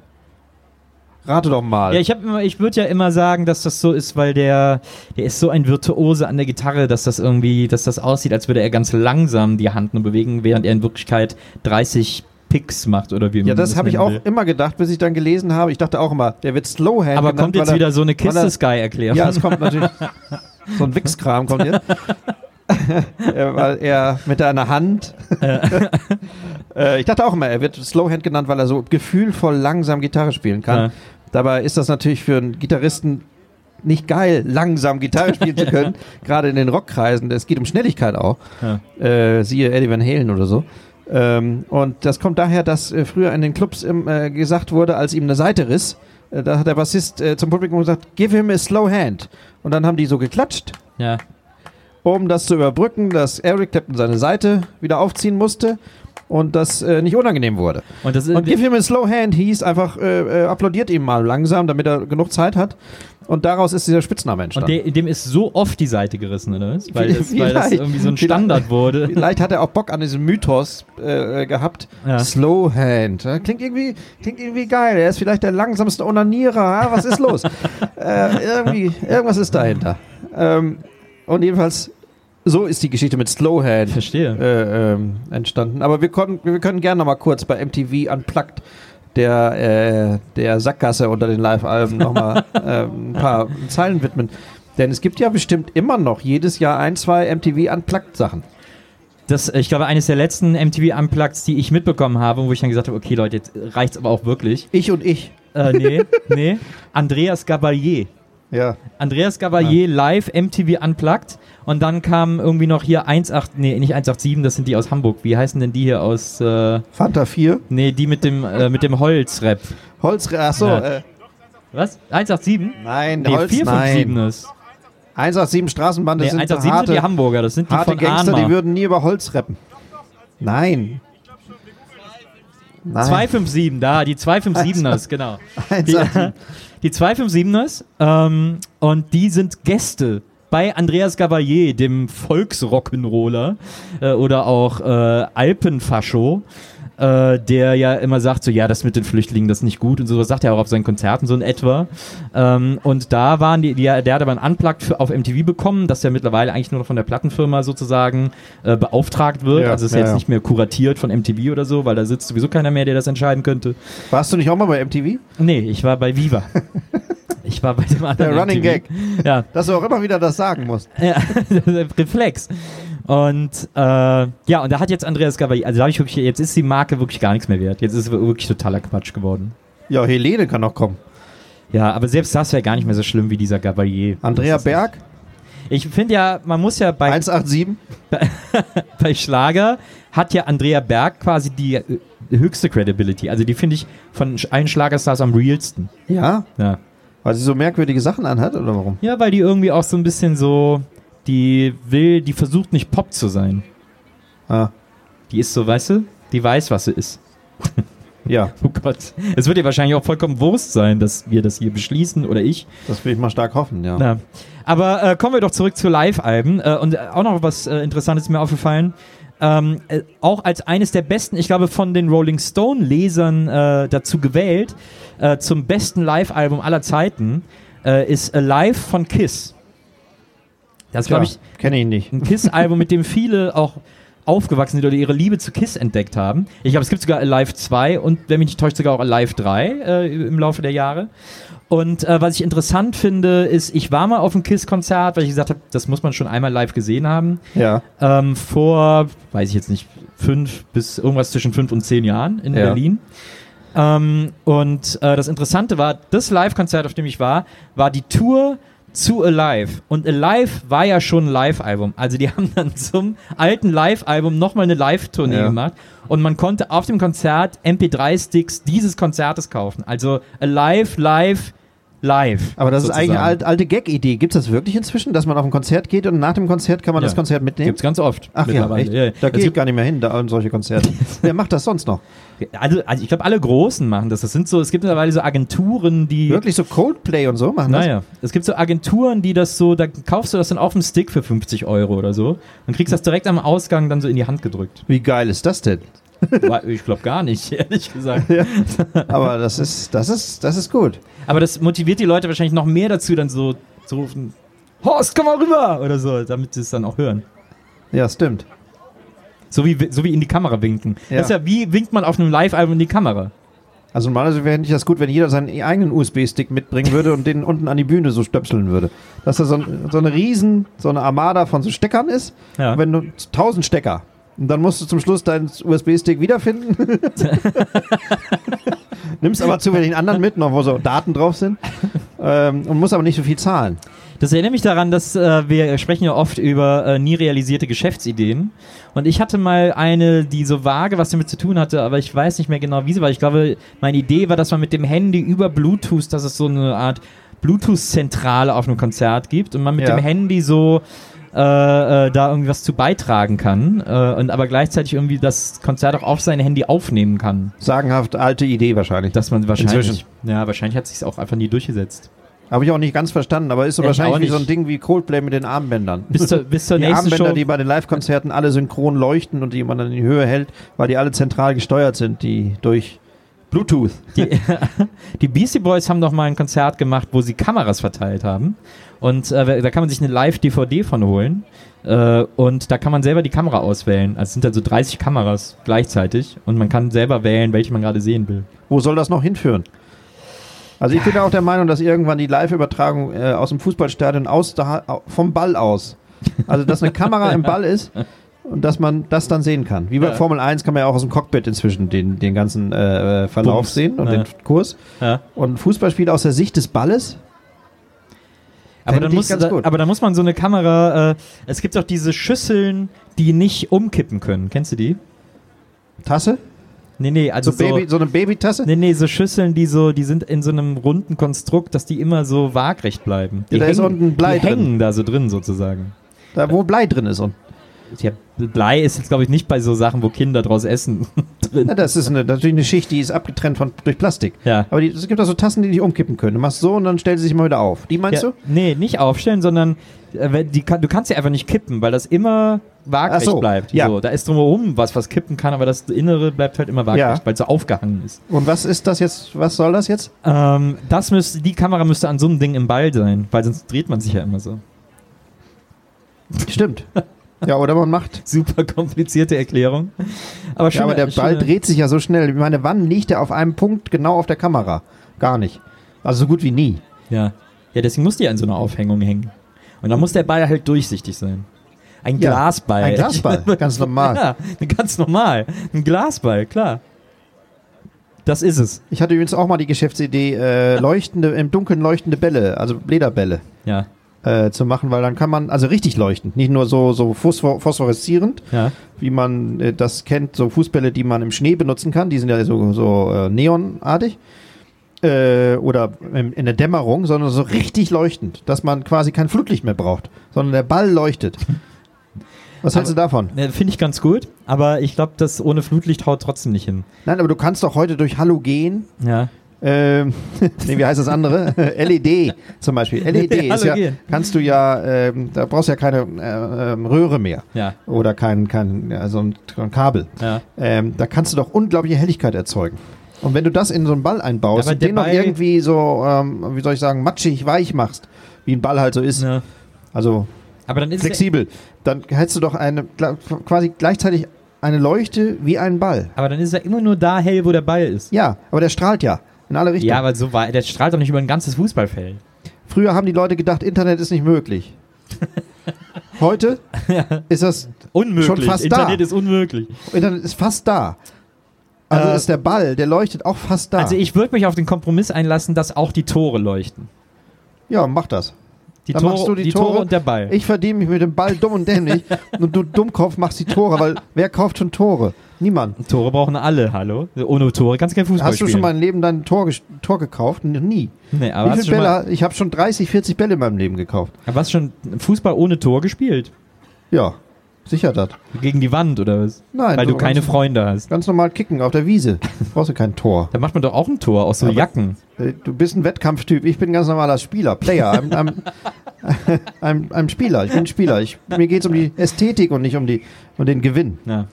Rate doch mal. Ja, ich immer, ich würde ja immer sagen, dass das so ist, weil der, der ist so ein Virtuose an der Gitarre, dass das irgendwie, dass das aussieht, als würde er ganz langsam die Hand nur bewegen, während er in Wirklichkeit 30 Picks macht oder wie Ja, das habe ich auch will. immer gedacht, bis ich dann gelesen habe. Ich dachte auch immer, der wird Slowhand Aber genannt, kommt jetzt er- wieder so eine Kiss Sky Erklärung. Ja, es kommt natürlich so ein Wichskram kommt jetzt. Weil er mit einer Hand. äh, ich dachte auch immer, er wird Slowhand genannt, weil er so gefühlvoll langsam Gitarre spielen kann. Ja. Dabei ist das natürlich für einen Gitarristen nicht geil, langsam Gitarre spielen zu können. Gerade in den Rockkreisen. Es geht um Schnelligkeit auch. Ja. Äh, siehe Eddie Van Halen oder so. Ähm, und das kommt daher, dass äh, früher in den Clubs im, äh, gesagt wurde, als ihm eine Seite riss, äh, da hat der Bassist äh, zum Publikum gesagt, give him a slow hand. Und dann haben die so geklatscht, ja. um das zu überbrücken, dass Eric Clapton seine Seite wieder aufziehen musste und das äh, nicht unangenehm wurde. Und das Und give him a slow hand hieß einfach, äh, äh, applaudiert ihm mal langsam, damit er genug Zeit hat. Und daraus ist dieser Spitzname und entstanden. der, dem ist so oft die Seite gerissen, oder? Weil das, weil das irgendwie so ein. Standard wurde. Vielleicht hat er auch Bock an diesem Mythos äh, äh, gehabt. Ja. Slow Hand. Klingt irgendwie, klingt irgendwie geil. Er ist vielleicht der langsamste Onanierer. Was ist los? äh, irgendwie, irgendwas ist dahinter. Ähm, und jedenfalls, so ist die Geschichte mit Slow Hand Verstehe. äh, ähm, entstanden. Aber wir, konnten, wir können gerne noch mal kurz bei MTV Unplugged der, äh, der Sackgasse unter den Live-Alben nochmal äh, ein paar Zeilen widmen. Denn es gibt ja bestimmt immer noch jedes Jahr ein, zwei MTV Unplugged-Sachen. Das, ich glaube, eines der letzten MTV Unplugs, die ich mitbekommen habe, wo ich dann gesagt habe, okay Leute, jetzt reicht's aber auch wirklich. Ich und ich. Äh, nee, nee. Andreas Gabalier. Ja. Andreas Gabalier live MTV Unplugged und dann kam irgendwie noch hier 18, nee, nicht 187, das sind die aus Hamburg. Wie heißen denn die hier aus, äh, Fanta 4. nee, die mit dem, äh, mit dem Holzrap. Holz, achso, Ja. äh, Was? 187? nein, Nee, Holz, 457 nein. ist. 187 Straßenbande Nee, sind 187 harte, sind die Hamburger, das sind die harte von Gangster, Ahnma. die würden nie über Holz rappen. Nein. Nein. 257, da, die 257ers, genau. Die, 187. die 257ers ähm, und die sind Gäste bei Andreas Gabalier, dem Volksrock'n'Roller äh, oder auch äh, Alpenfascho, äh, der ja immer sagt, so ja, das mit den Flüchtlingen, das ist nicht gut und so, das sagt er auch auf seinen Konzerten so in etwa. Ähm, und da waren die, die, der hat aber ein Unplugged für, auf MTV bekommen, das ja mittlerweile eigentlich nur noch von der Plattenfirma sozusagen äh, beauftragt wird. Ja, also ist ja, jetzt ja. nicht mehr kuratiert von MTV oder so, weil da sitzt sowieso keiner mehr, der das entscheiden könnte. Warst du nicht auch mal bei MTV? Nee, ich war bei Viva. Ich war bei dem anderen. Der Running MTV. Gag. Ja, Dass du auch immer wieder das sagen musst. ja Reflex. Und äh, ja, und da hat jetzt Andreas Gabalier, also da habe ich wirklich, jetzt ist die Marke wirklich gar nichts mehr wert. Jetzt ist es wirklich totaler Quatsch geworden. Ja, Helene kann noch kommen. Ja, aber selbst das wäre gar nicht mehr so schlimm wie dieser Gabalier. Andrea Berg, Ich finde ja, man muss ja bei, 187. bei Schlager hat ja Andrea Berg quasi die äh, höchste Credibility. Also die finde ich von allen Schlagerstars am realsten. Ja, Ja. weil sie so merkwürdige Sachen anhat, oder warum? Ja, weil die irgendwie auch so ein bisschen so, die will, die versucht nicht Pop zu sein. Ah, Die ist so, weißt du, die weiß, was sie ist. ja, Oh Gott. Es wird ihr wahrscheinlich auch vollkommen Wurst sein, dass wir das hier beschließen oder ich. das will ich mal stark hoffen, ja. Na. Aber äh, kommen wir doch zurück zu Live-Alben. Äh, und auch noch was äh, Interessantes ist mir aufgefallen. Ähm, äh, auch als eines der besten, ich glaube, von den Rolling Stone-Lesern äh, dazu gewählt, äh, zum besten Live-Album aller Zeiten, ist Alive von Kiss. Das glaube ich kenne ich nicht. ein Kiss-Album, mit dem viele auch aufgewachsen sind oder ihre Liebe zu Kiss entdeckt haben. Ich glaube, es gibt sogar Alive 2 und, wenn mich nicht täuscht, sogar auch Alive 3 äh, im Laufe der Jahre. Und äh, was ich interessant finde, ist, ich war mal auf einem Kiss-Konzert, weil ich gesagt habe, das muss man schon einmal live gesehen haben. Ja, Ähm, vor, weiß ich jetzt nicht, fünf bis irgendwas zwischen fünf und zehn Jahren in Ja. Berlin. Ähm, und äh, das Interessante war, das Live-Konzert, auf dem ich war, war die Tour zu Alive. Und Alive war ja schon ein Live-Album. Also die haben dann zum alten Live-Album nochmal eine Live-Tournee Ja. gemacht. Und man konnte auf dem Konzert MP3-Sticks dieses Konzertes kaufen. Also Alive, Live, live. Aber das ist sozusagen. eigentlich eine alte, Gag-Idee. Gibt es das wirklich inzwischen, dass man auf ein Konzert geht und nach dem Konzert kann man Ja. das Konzert mitnehmen? Gibt's ganz oft. Ach ja, echt? Ja. Da Es gibt- gar nicht mehr hin, da an solche Konzerte. Wer macht das sonst noch? Also, also ich glaube, alle Großen machen das. Das sind so, es gibt mittlerweile so Agenturen, die. Wirklich so Coldplay und so machen das? Naja, es gibt so Agenturen, die das so, da kaufst du das dann auf dem Stick für 50 Euro oder so und kriegst das direkt am Ausgang dann so in die Hand gedrückt. Wie geil ist das denn? Ich glaube gar nicht, ehrlich gesagt. Aber das ist, das ist, das ist gut. Aber das motiviert die Leute wahrscheinlich noch mehr dazu, dann so zu rufen, Horst, komm mal rüber! Oder so, damit sie es dann auch hören. Ja, stimmt. So wie, so wie in die Kamera winken. Ja. Das ist ja, wie winkt man auf einem Live-Album in die Kamera? Also normalerweise wäre ich das gut, wenn jeder seinen eigenen USB-Stick mitbringen würde und den unten an die Bühne so stöpseln würde. Dass da so, ein, so eine riesen, so eine Armada von so Steckern ist. Ja. Und wenn du 1000 Stecker. Und dann musst du zum Schluss deinen USB-Stick wiederfinden. Nimmst aber zufällig einen anderen mit, noch wo so Daten drauf sind. Ähm, und musst aber nicht so viel zahlen. Das erinnert mich daran, dass äh, wir sprechen ja oft über äh, nie realisierte Geschäftsideen. Und ich hatte mal eine, die so vage was damit zu tun hatte, aber ich weiß nicht mehr genau, wie sie war. Ich glaube, meine Idee war, dass man mit dem Handy über Bluetooth, dass es so eine Art Bluetooth-Zentrale auf einem Konzert gibt und man mit Ja. dem Handy so äh, äh, da irgendwie was zu beitragen kann äh, und aber gleichzeitig irgendwie das Konzert auch auf sein Handy aufnehmen kann. Sagenhaft alte Idee wahrscheinlich. Dass man wahrscheinlich, Inzwischen. ja, wahrscheinlich hat sich auch einfach nie durchgesetzt. Habe ich auch nicht ganz verstanden, aber ist so Ja, ich wahrscheinlich wie so ein. Ding wie Coldplay mit den Armbändern. Bis zur, bis zur die nächsten Armbänder, Show. die bei den Live-Konzerten alle synchron leuchten und die man dann in die Höhe hält, weil die alle zentral gesteuert sind, die durch Bluetooth. Die, die Beastie Boys haben doch mal ein Konzert gemacht, wo sie Kameras verteilt haben. Und äh, da kann man sich eine Live-DVD von holen. Äh, und da kann man selber die Kamera auswählen. Also es sind dann so 30 Kameras gleichzeitig. Und man kann selber wählen, welche man gerade sehen will. Wo soll das noch hinführen? Also ich bin auch der Meinung, dass irgendwann die Live-Übertragung äh, aus dem Fußballstadion aus Ha- vom Ball aus, also dass eine Kamera im Ball ist und dass man das dann sehen kann. Wie bei Ja. Formel 1 kann man ja auch aus dem Cockpit inzwischen den, den ganzen äh, Verlauf Bums. sehen und Ja. den Kurs. Ja. Und Fußballspiel aus der Sicht des Balles, Aber dann, muss, da, aber dann muss man so eine Kamera. Äh, es gibt auch diese Schüsseln, die nicht umkippen können. Kennst du die? Tasse, Nee, nee, also so, so. Baby, so eine Babytasse. Nee, nee, so Schüsseln, die so, die sind in so einem runden Konstrukt, dass die immer so waagrecht bleiben. Die Ja, da ist hängen, unten Blei die drin. hängen da so drin sozusagen. Da, wo Blei drin ist. Und, Ja, Blei ist jetzt, glaube ich, nicht bei so Sachen, wo Kinder draus essen drin. ja, das ist eine, natürlich eine Schicht, die ist abgetrennt von, durch Plastik. Ja. Aber die, es gibt auch so Tassen, die nicht umkippen können. Du machst so und dann stellst sie sich mal wieder auf. Die meinst ja, du? Nee, nicht aufstellen, sondern äh, die, du kannst sie einfach nicht kippen, weil das immer waagrecht so, bleibt. ja. So, da ist drumherum was, was kippen kann, aber das Innere bleibt halt immer waagrecht, Ja. weil es so aufgehangen ist. Und was ist das jetzt? Was soll das jetzt? Ähm, das müsste, die Kamera müsste an so einem Ding im Ball sein, weil sonst dreht man sich ja immer so. Stimmt. ja, oder man macht. Super komplizierte Erklärung. Aber, Ja, aber der Ball schöne- dreht sich ja so schnell. Ich meine, wann liegt er auf einem Punkt genau auf der Kamera? Gar nicht. Also so gut wie nie. Ja. ja, deswegen muss die an so einer Aufhängung hängen. Und dann muss der Ball halt durchsichtig sein. Ein Ja, Glasball. ein Glasball, ganz normal. Ja, ganz normal. Ein Glasball, klar. Das ist es. Ich hatte übrigens auch mal die Geschäftsidee, äh, leuchtende, im Dunkeln leuchtende Bälle, also Lederbälle, Ja, äh, zu machen, weil dann kann man, also richtig leuchten, nicht nur so, so phosphor phosphoreszierend, ja. wie man äh, das kennt, so Fußbälle, die man im Schnee benutzen kann, die sind ja so, so äh, neonartig. Äh, oder in, in der Dämmerung, sondern so richtig leuchtend, dass man quasi kein Flutlicht mehr braucht, sondern der Ball leuchtet. Was hältst du davon? Ja, Finde ich ganz gut, aber ich glaube, das ohne Flutlicht haut trotzdem nicht hin. Nein, aber du kannst doch heute durch Halogen, Ja. ähm, nee, wie heißt das andere? LED zum Beispiel. LED ist ja, kannst du ja, ähm, da brauchst du ja keine äh, ähm, Röhre mehr Ja, oder kein, kein ja, so ein, ein Kabel. ja. Ähm, da kannst du doch unglaubliche Helligkeit erzeugen. Und wenn du das in so einen Ball einbaust Aber und den noch irgendwie so, ähm, wie soll ich sagen, matschig, weich machst, wie ein Ball halt so ist, ja. also Aber dann ist flexibel, dann hättest du doch eine quasi gleichzeitig eine Leuchte wie ein Ball. er, aber dann ist er immer nur da hell, wo der Ball ist. Ja, aber der strahlt ja in alle Richtungen. Ja, aber so war, der strahlt doch nicht über ein ganzes Fußballfeld. Früher haben die Leute gedacht, Internet ist nicht möglich. Heute ist das Unmöglich. Schon fast Internet da. ist unmöglich. Internet ist fast da. Also Äh, ist der Ball, der leuchtet auch fast da. Also ich würde mich auf den Kompromiss einlassen, dass auch die Tore leuchten. ja, mach das. Die Dann Tore, machst du die, die Tore, und der Ball. Ich verdiene mich mit dem Ball dumm und dämlich und du Dummkopf machst die Tore, weil wer kauft schon Tore? Niemand. Tore brauchen alle, hallo? Ohne Tore kannst du kein Fußball Hast du spielen. schon mal im Leben dein Tor, Tor gekauft? Nie. nee, aber Wie hast, du viele Bälle? Ich habe schon 30, 40 Bälle in meinem Leben gekauft. aber hast du schon Fußball ohne Tor gespielt? Ja, sicher das. Gegen die Wand oder was? Nein, Weil du keine Freunde hast. ganz normal kicken auf der Wiese. Brauchst du kein Tor. Da macht man doch auch ein Tor aus so Aber- Jacken. Äh, Du bist ein Wettkampftyp. Ich bin ein ganz normaler Spieler, Player, ein, ein, ein, ein Spieler. Ich bin ein Spieler. Ich, mir geht es um die Ästhetik und nicht um, die, um den Gewinn. Ja.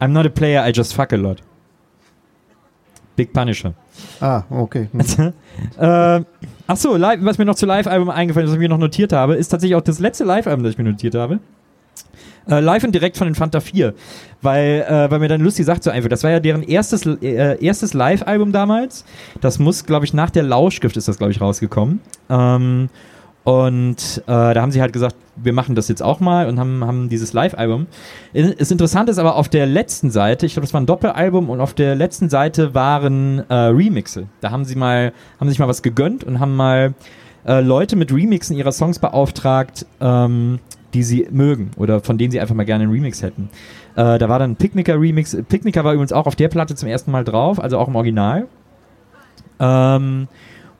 I'm not a player, I just fuck a lot. Big Punisher. Ah, okay. Hm. äh, achso, was mir noch zu Live-Album eingefallen ist, was ich mir noch notiert habe, ist tatsächlich auch das letzte Live-Album, das ich mir notiert habe. Äh, live und direkt von den Fanta 4. Weil, äh, weil mir dann lustig sagt so einfach, das war ja deren erstes, äh, erstes Live-Album damals. Das muss, glaube ich, nach der Lauschgift ist das, glaube ich, rausgekommen. Ähm, und äh, da haben sie halt gesagt, wir machen das jetzt auch mal und haben, haben dieses Live-Album. Das Interessante ist aber auf der letzten Seite, ich glaube, das war ein Doppelalbum und auf der letzten Seite waren äh, Remixe. Da haben sie mal, haben sich mal was gegönnt und haben mal äh, Leute mit Remixen ihrer Songs beauftragt, ähm, die sie mögen oder von denen sie einfach mal gerne einen Remix hätten. Äh, da war dann ein Picnicker-Remix. Picnicker war übrigens auch auf der Platte zum ersten Mal drauf, also auch im Original. Ähm,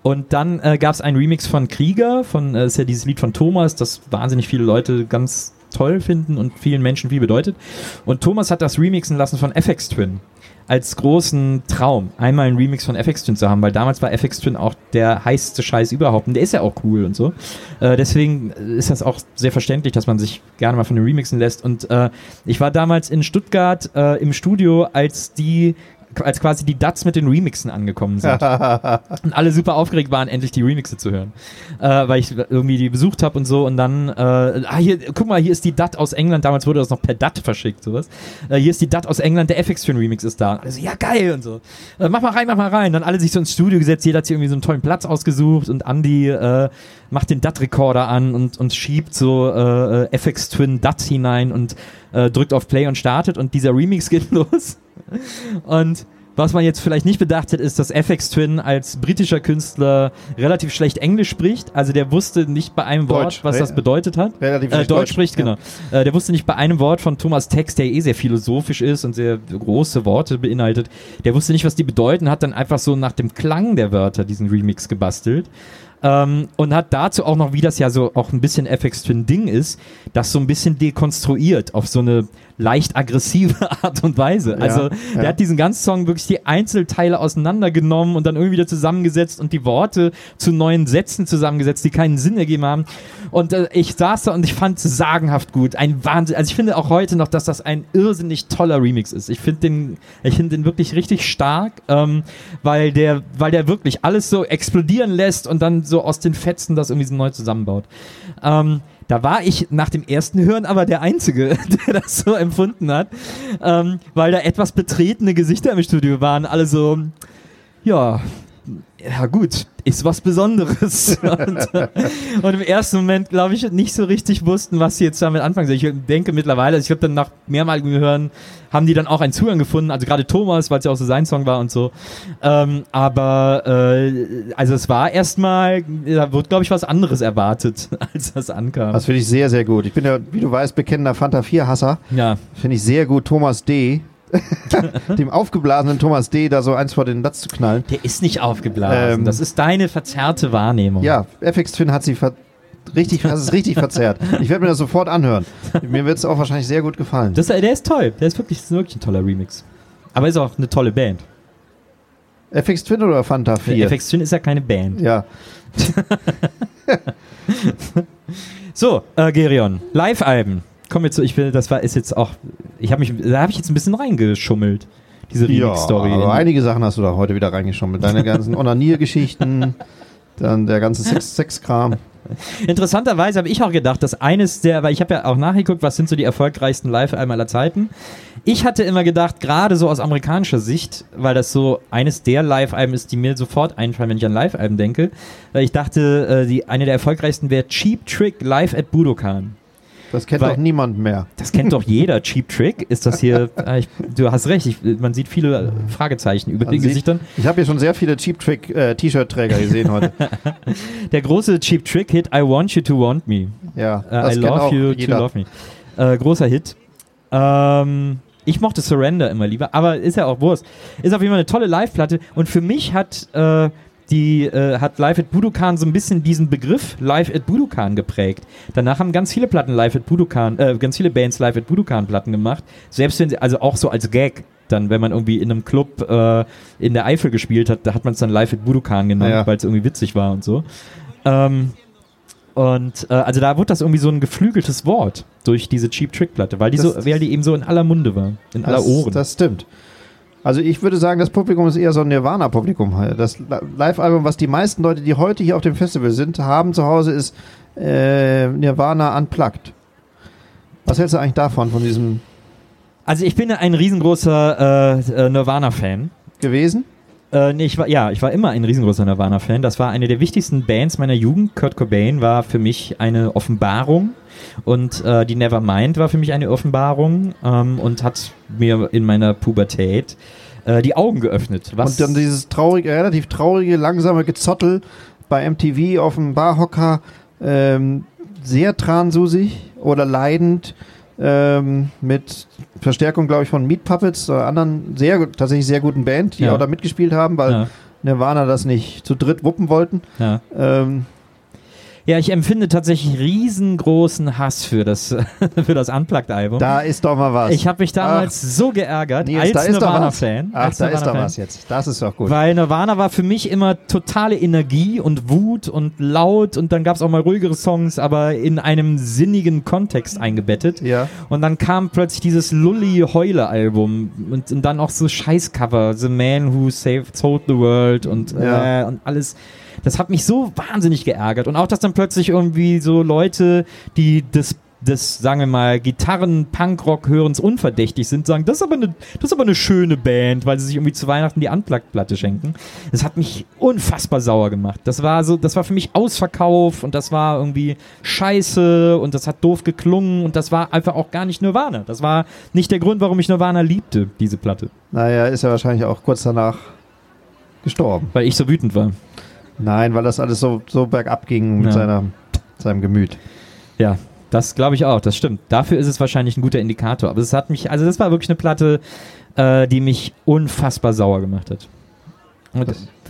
und dann äh, gab es einen Remix von Krieger, von äh, ist ja dieses Lied von Thomas, das wahnsinnig viele Leute ganz toll finden und vielen Menschen viel bedeutet. Und Thomas hat das remixen lassen von FX Twin als großen Traum, einmal einen Remix von FX Twin zu haben, weil damals war FX Twin auch der heißeste Scheiß überhaupt und der ist ja auch cool und so. Äh, deswegen ist das auch sehr verständlich, dass man sich gerne mal von den Remixen lässt. Und äh, ich war damals in Stuttgart äh, im Studio, als die als quasi die Duds mit den Remixen angekommen sind. und alle super aufgeregt waren, endlich die Remixe zu hören. Äh, weil ich irgendwie die besucht habe und so und dann, äh, ah, hier, guck mal, hier ist die DAT aus England, damals wurde das noch per DAT verschickt, sowas. Äh, hier ist die DAT aus England, der FX Twin Remix ist da. Also, ja, geil und so. Äh, mach mal rein, mach mal rein. Dann alle sich so ins Studio gesetzt, jeder hat sich irgendwie so einen tollen Platz ausgesucht und Andy äh, macht den DAT-Recorder an und, und schiebt so äh, äh, FX Twin DAT hinein und äh, drückt auf Play und startet und dieser Remix geht los. Und was man jetzt vielleicht nicht bedacht hat, ist, dass FX Twin als britischer Künstler relativ schlecht Englisch spricht. Also der wusste nicht bei einem Wort, Deutsch. was das bedeutet hat. Relativ Äh, Deutsch Deutsch, spricht, ja. genau. Äh, der wusste nicht bei einem Wort von Thomas Text, der eh sehr philosophisch ist und sehr große Worte beinhaltet. Der wusste nicht, was die bedeuten, hat dann einfach so nach dem Klang der Wörter diesen Remix gebastelt. Ähm, und hat dazu auch noch, wie das ja so auch ein bisschen FX Twin Ding ist, das so ein bisschen dekonstruiert auf so eine leicht aggressive Art und Weise. also der ja. hat diesen ganzen Song wirklich die Einzelteile auseinandergenommen und dann irgendwie wieder zusammengesetzt und die Worte zu neuen Sätzen zusammengesetzt, die keinen Sinn ergeben haben. Und äh, ich saß da und ich fand es sagenhaft gut. Ein Wahnsinn. Also ich finde auch heute noch, dass das ein irrsinnig toller Remix ist. Ich finde den, ich finde den wirklich richtig stark, ähm, weil der, weil der wirklich alles so explodieren lässt und dann so aus den Fetzen das irgendwie so neu zusammenbaut. Ähm, da war ich nach dem ersten Hören aber der Einzige, der das so empfunden hat, ähm, weil da etwas betretene Gesichter im Studio waren. Alle so, ja, ja gut, ist was Besonderes. und, und im ersten Moment, glaube ich, nicht so richtig wussten, was sie jetzt damit anfangen sollen. Ich denke mittlerweile, ich glaube dann nach mehrmaligem Hören haben die dann auch einen Zugang gefunden, also gerade Thomas, weil es ja auch so sein Song war und so. Ähm, aber äh, also es war erstmal, da wird glaube ich was anderes erwartet, als das ankam. Das finde ich sehr, sehr gut. Ich bin ja, wie du weißt, bekennender Fanta 4-Hasser. ja, Finde ich sehr gut, Thomas D. dem aufgeblasenen Thomas D. da so eins vor den Latz zu knallen. der ist nicht aufgeblasen. Ähm, das ist deine verzerrte Wahrnehmung. Ja, FX Twin hat sie ver richtig, das ist richtig verzerrt. Ich werde mir das sofort anhören. Mir wird es auch wahrscheinlich sehr gut gefallen. Das, der ist toll. Der ist wirklich, ist wirklich ein toller Remix. Aber ist auch eine tolle Band. FX Twin oder Fanta 4? FX Twin ist ja keine Band. Ja, So, äh, Gerion, Live-Alben. Kommen wir zu, ich will, das war, ist jetzt auch, ich habe mich, da habe ich jetzt ein bisschen reingeschummelt. Diese ja Remix-Story. aber einige Sachen hast du da heute wieder reingeschommelt. Deine ganzen Onanier-Geschichten, dann der ganze Sex- Sexkram. Interessanterweise habe ich auch gedacht, dass eines der, weil ich habe ja auch nachgeguckt, was sind so die erfolgreichsten Live-Alben aller Zeiten. Ich hatte immer gedacht, gerade so aus amerikanischer Sicht, weil das so eines der Live-Alben ist, die mir sofort einfallen, wenn ich an Live-Alben denke, weil ich dachte, äh, die, eine der erfolgreichsten wäre Cheap Trick Live at Budokan. Das kennt Weil- doch niemand mehr. Das kennt doch jeder. Cheap Trick ist das hier. Äh, ich, du hast recht, ich, man sieht viele Fragezeichen über Man den sieht- Gesichtern. Ich habe hier schon sehr viele Cheap Trick äh, T-Shirt-Träger gesehen heute. Der große Cheap Trick Hit I Want You to Want Me. Ja, Äh, das I kennt Love auch You jeder. to Love Me. Äh, großer Hit. Ähm, ich mochte Surrender immer lieber, aber ist ja auch Wurst. Ist auf jeden Fall eine tolle Live-Platte und für mich hat äh, die äh, hat Live at Budokan so ein bisschen diesen Begriff Live at Budokan geprägt. Danach haben ganz viele Platten Live at Budokan, äh, ganz viele Bands Live at Budokan Platten gemacht. Selbst wenn sie, also auch so als Gag. Dann, wenn man irgendwie in einem Club äh, in der Eifel gespielt hat, da hat man es dann Live at Budokan genannt, Ja. weil es irgendwie witzig war und so. Ähm, und äh, also da wurde das irgendwie so ein geflügeltes Wort durch diese Cheap Trick Platte, weil die Das- so, weil die eben so in aller Munde war, in aller Das, Ohren. das stimmt. Also ich würde sagen, das Publikum ist eher so ein Nirvana-Publikum. Das Live-Album, was die meisten Leute, die heute hier auf dem Festival sind, haben zu Hause, ist äh, Nirvana Unplugged. Was hältst du eigentlich davon, von diesem also ich bin ein riesengroßer äh, äh, Nirvana-Fan. gewesen? Äh, nee, ich war, ja, ich war immer ein riesengroßer Nirvana-Fan. Das war eine der wichtigsten Bands meiner Jugend. Kurt Cobain war für mich eine Offenbarung und äh, die Nevermind war für mich eine Offenbarung ähm, und hat mir in meiner Pubertät äh, die Augen geöffnet. Was Und dann dieses traurige, relativ traurige, langsame Gezottel bei MTV auf dem Barhocker, ähm, sehr transusig oder leidend, ähm, mit Verstärkung, glaube ich, von Meat Puppets oder anderen sehr, tatsächlich sehr guten Band, die Ja. auch da mitgespielt haben, weil ja, Nirvana das nicht zu dritt wuppen wollten. ja. Ähm, Ja, ich empfinde tatsächlich riesengroßen Hass für das, für das Unplugged-Album. da ist doch mal was. Ich habe mich damals so geärgert Nils, als da ist doch was. Nirvana-Fan. Ach, als da ist doch was jetzt. Das ist doch gut. Weil Nirvana war für mich immer totale Energie und Wut und laut und dann gab es auch mal ruhigere Songs, aber in einem sinnigen Kontext eingebettet. ja. Und dann kam plötzlich dieses Lully-Heule-Album und, und dann auch so Scheißcover, The Man Who Saved Sold the World und, Ja. äh, und alles. Das hat mich so wahnsinnig geärgert. Und auch, dass dann plötzlich irgendwie so Leute, die das des, sagen wir mal, Gitarren-Punkrock-Hörens unverdächtig sind, sagen, das ist, aber eine, das ist aber eine schöne Band, weil sie sich irgendwie zu Weihnachten die Unplugged-Platte schenken. Das hat mich unfassbar sauer gemacht. Das war so, das war für mich Ausverkauf und das war irgendwie scheiße und das hat doof geklungen und das war einfach auch gar nicht Nirvana. Das war nicht der Grund, warum ich Nirvana liebte, diese Platte. Naja, ist ja wahrscheinlich auch kurz danach gestorben. Weil ich so wütend war. Nein, weil das alles so, so bergab ging mit Ja. seiner, seinem Gemüt. Ja, das glaube ich auch, das stimmt. Dafür ist es wahrscheinlich ein guter Indikator. Aber es hat mich, also das war wirklich eine Platte, äh, die mich unfassbar sauer gemacht hat. Und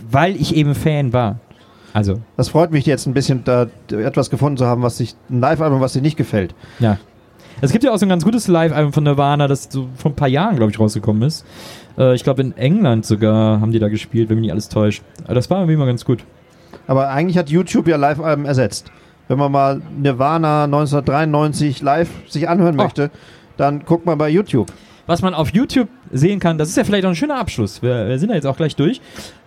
weil ich eben Fan war. Also, Das freut mich jetzt ein bisschen, da etwas gefunden zu haben, was sich, ein Live-Album, was dir nicht gefällt. ja. Es gibt ja auch so ein ganz gutes Live-Album von Nirvana, das so vor ein paar Jahren, glaube ich, rausgekommen ist. Äh, ich glaube, in England sogar haben die da gespielt, wenn mich nicht alles täuscht. Aber das war irgendwie mal ganz gut. Aber eigentlich hat YouTube ja Live-Alben ersetzt. Wenn man mal Nirvana 1993 live sich anhören Oh. möchte, dann guckt man bei YouTube. was man auf YouTube sehen kann, das ist ja vielleicht auch ein schöner Abschluss. Wir, wir sind ja jetzt auch gleich durch.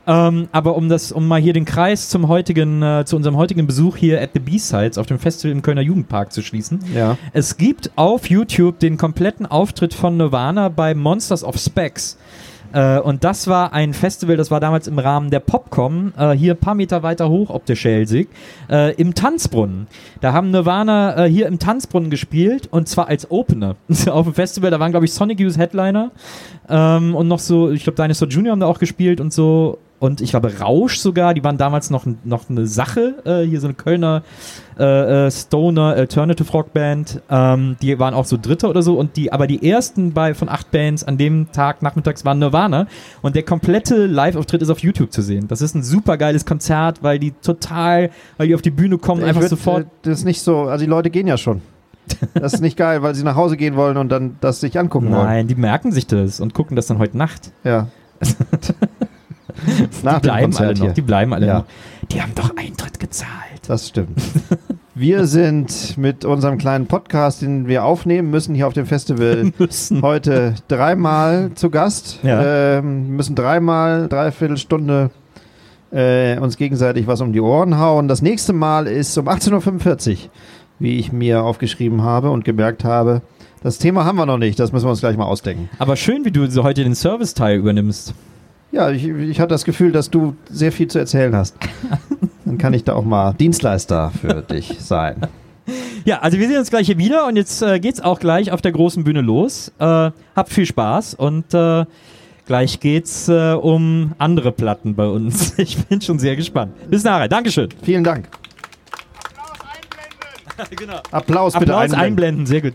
Ähm, aber um das, um mal hier den Kreis zum heutigen, äh, zu unserem heutigen Besuch hier at the B-Sides auf dem Festival im Kölner Jugendpark zu schließen. Ja. Es gibt auf YouTube den kompletten Auftritt von Nirvana bei Monsters of Specs. Äh, und das war ein Festival, das war damals im Rahmen der Popcom, äh, hier ein paar Meter weiter hoch ob der Schelsig, äh, im Tanzbrunnen. Da haben Nirvana äh, hier im Tanzbrunnen gespielt und zwar als Opener. Auf dem Festival, da waren, glaube ich, Sonic Youth Headliner ähm, und noch so, ich glaube, Dinosaur Jr. haben da auch gespielt und so. Und ich glaube, Rausch sogar, die waren damals noch, noch eine Sache, äh, hier so eine Kölner äh, äh, Stoner Alternative Rock Band. Ähm, die waren auch so Dritter oder so. Und die, aber die ersten bei, von acht Bands an dem Tag nachmittags waren Nirvana. Und der komplette Live-Auftritt ist auf YouTube zu sehen. Das ist ein super geiles Konzert, weil die total, weil die auf die Bühne kommen, Ich einfach würd, sofort. äh, Das ist nicht so, also die Leute gehen ja schon. Das ist nicht geil, weil sie nach Hause gehen wollen und dann das sich angucken wollen. Nein, die merken sich das und gucken das dann heute Nacht. Ja. Nach die bleiben alle noch. hier. Die bleiben alle Ja. noch. Die haben doch Eintritt gezahlt. Das stimmt. Wir sind mit unserem kleinen Podcast, den wir aufnehmen müssen, hier auf dem Festival Müssen. heute dreimal zu Gast. Ja. Ähm, müssen dreimal, dreiviertel Stunde äh, uns gegenseitig was um die Ohren hauen. Das nächste Mal ist um 18.45 Uhr, wie ich mir aufgeschrieben habe und gemerkt habe. Das Thema haben wir noch nicht, das müssen wir uns gleich mal ausdenken. Aber schön, wie du so heute den Serviceteil übernimmst. Ja, ich, ich hatte das Gefühl, dass du sehr viel zu erzählen hast. Dann kann ich da auch mal Dienstleister für dich sein. Ja, also wir sehen uns gleich hier wieder und jetzt äh, geht's auch gleich auf der großen Bühne los. Äh, habt viel Spaß und äh, gleich geht's äh, um andere Platten bei uns. Ich bin schon sehr gespannt. Bis nachher. Dankeschön. Vielen Dank. genau. Applaus bitte Applaus einblenden. einblenden, sehr gut.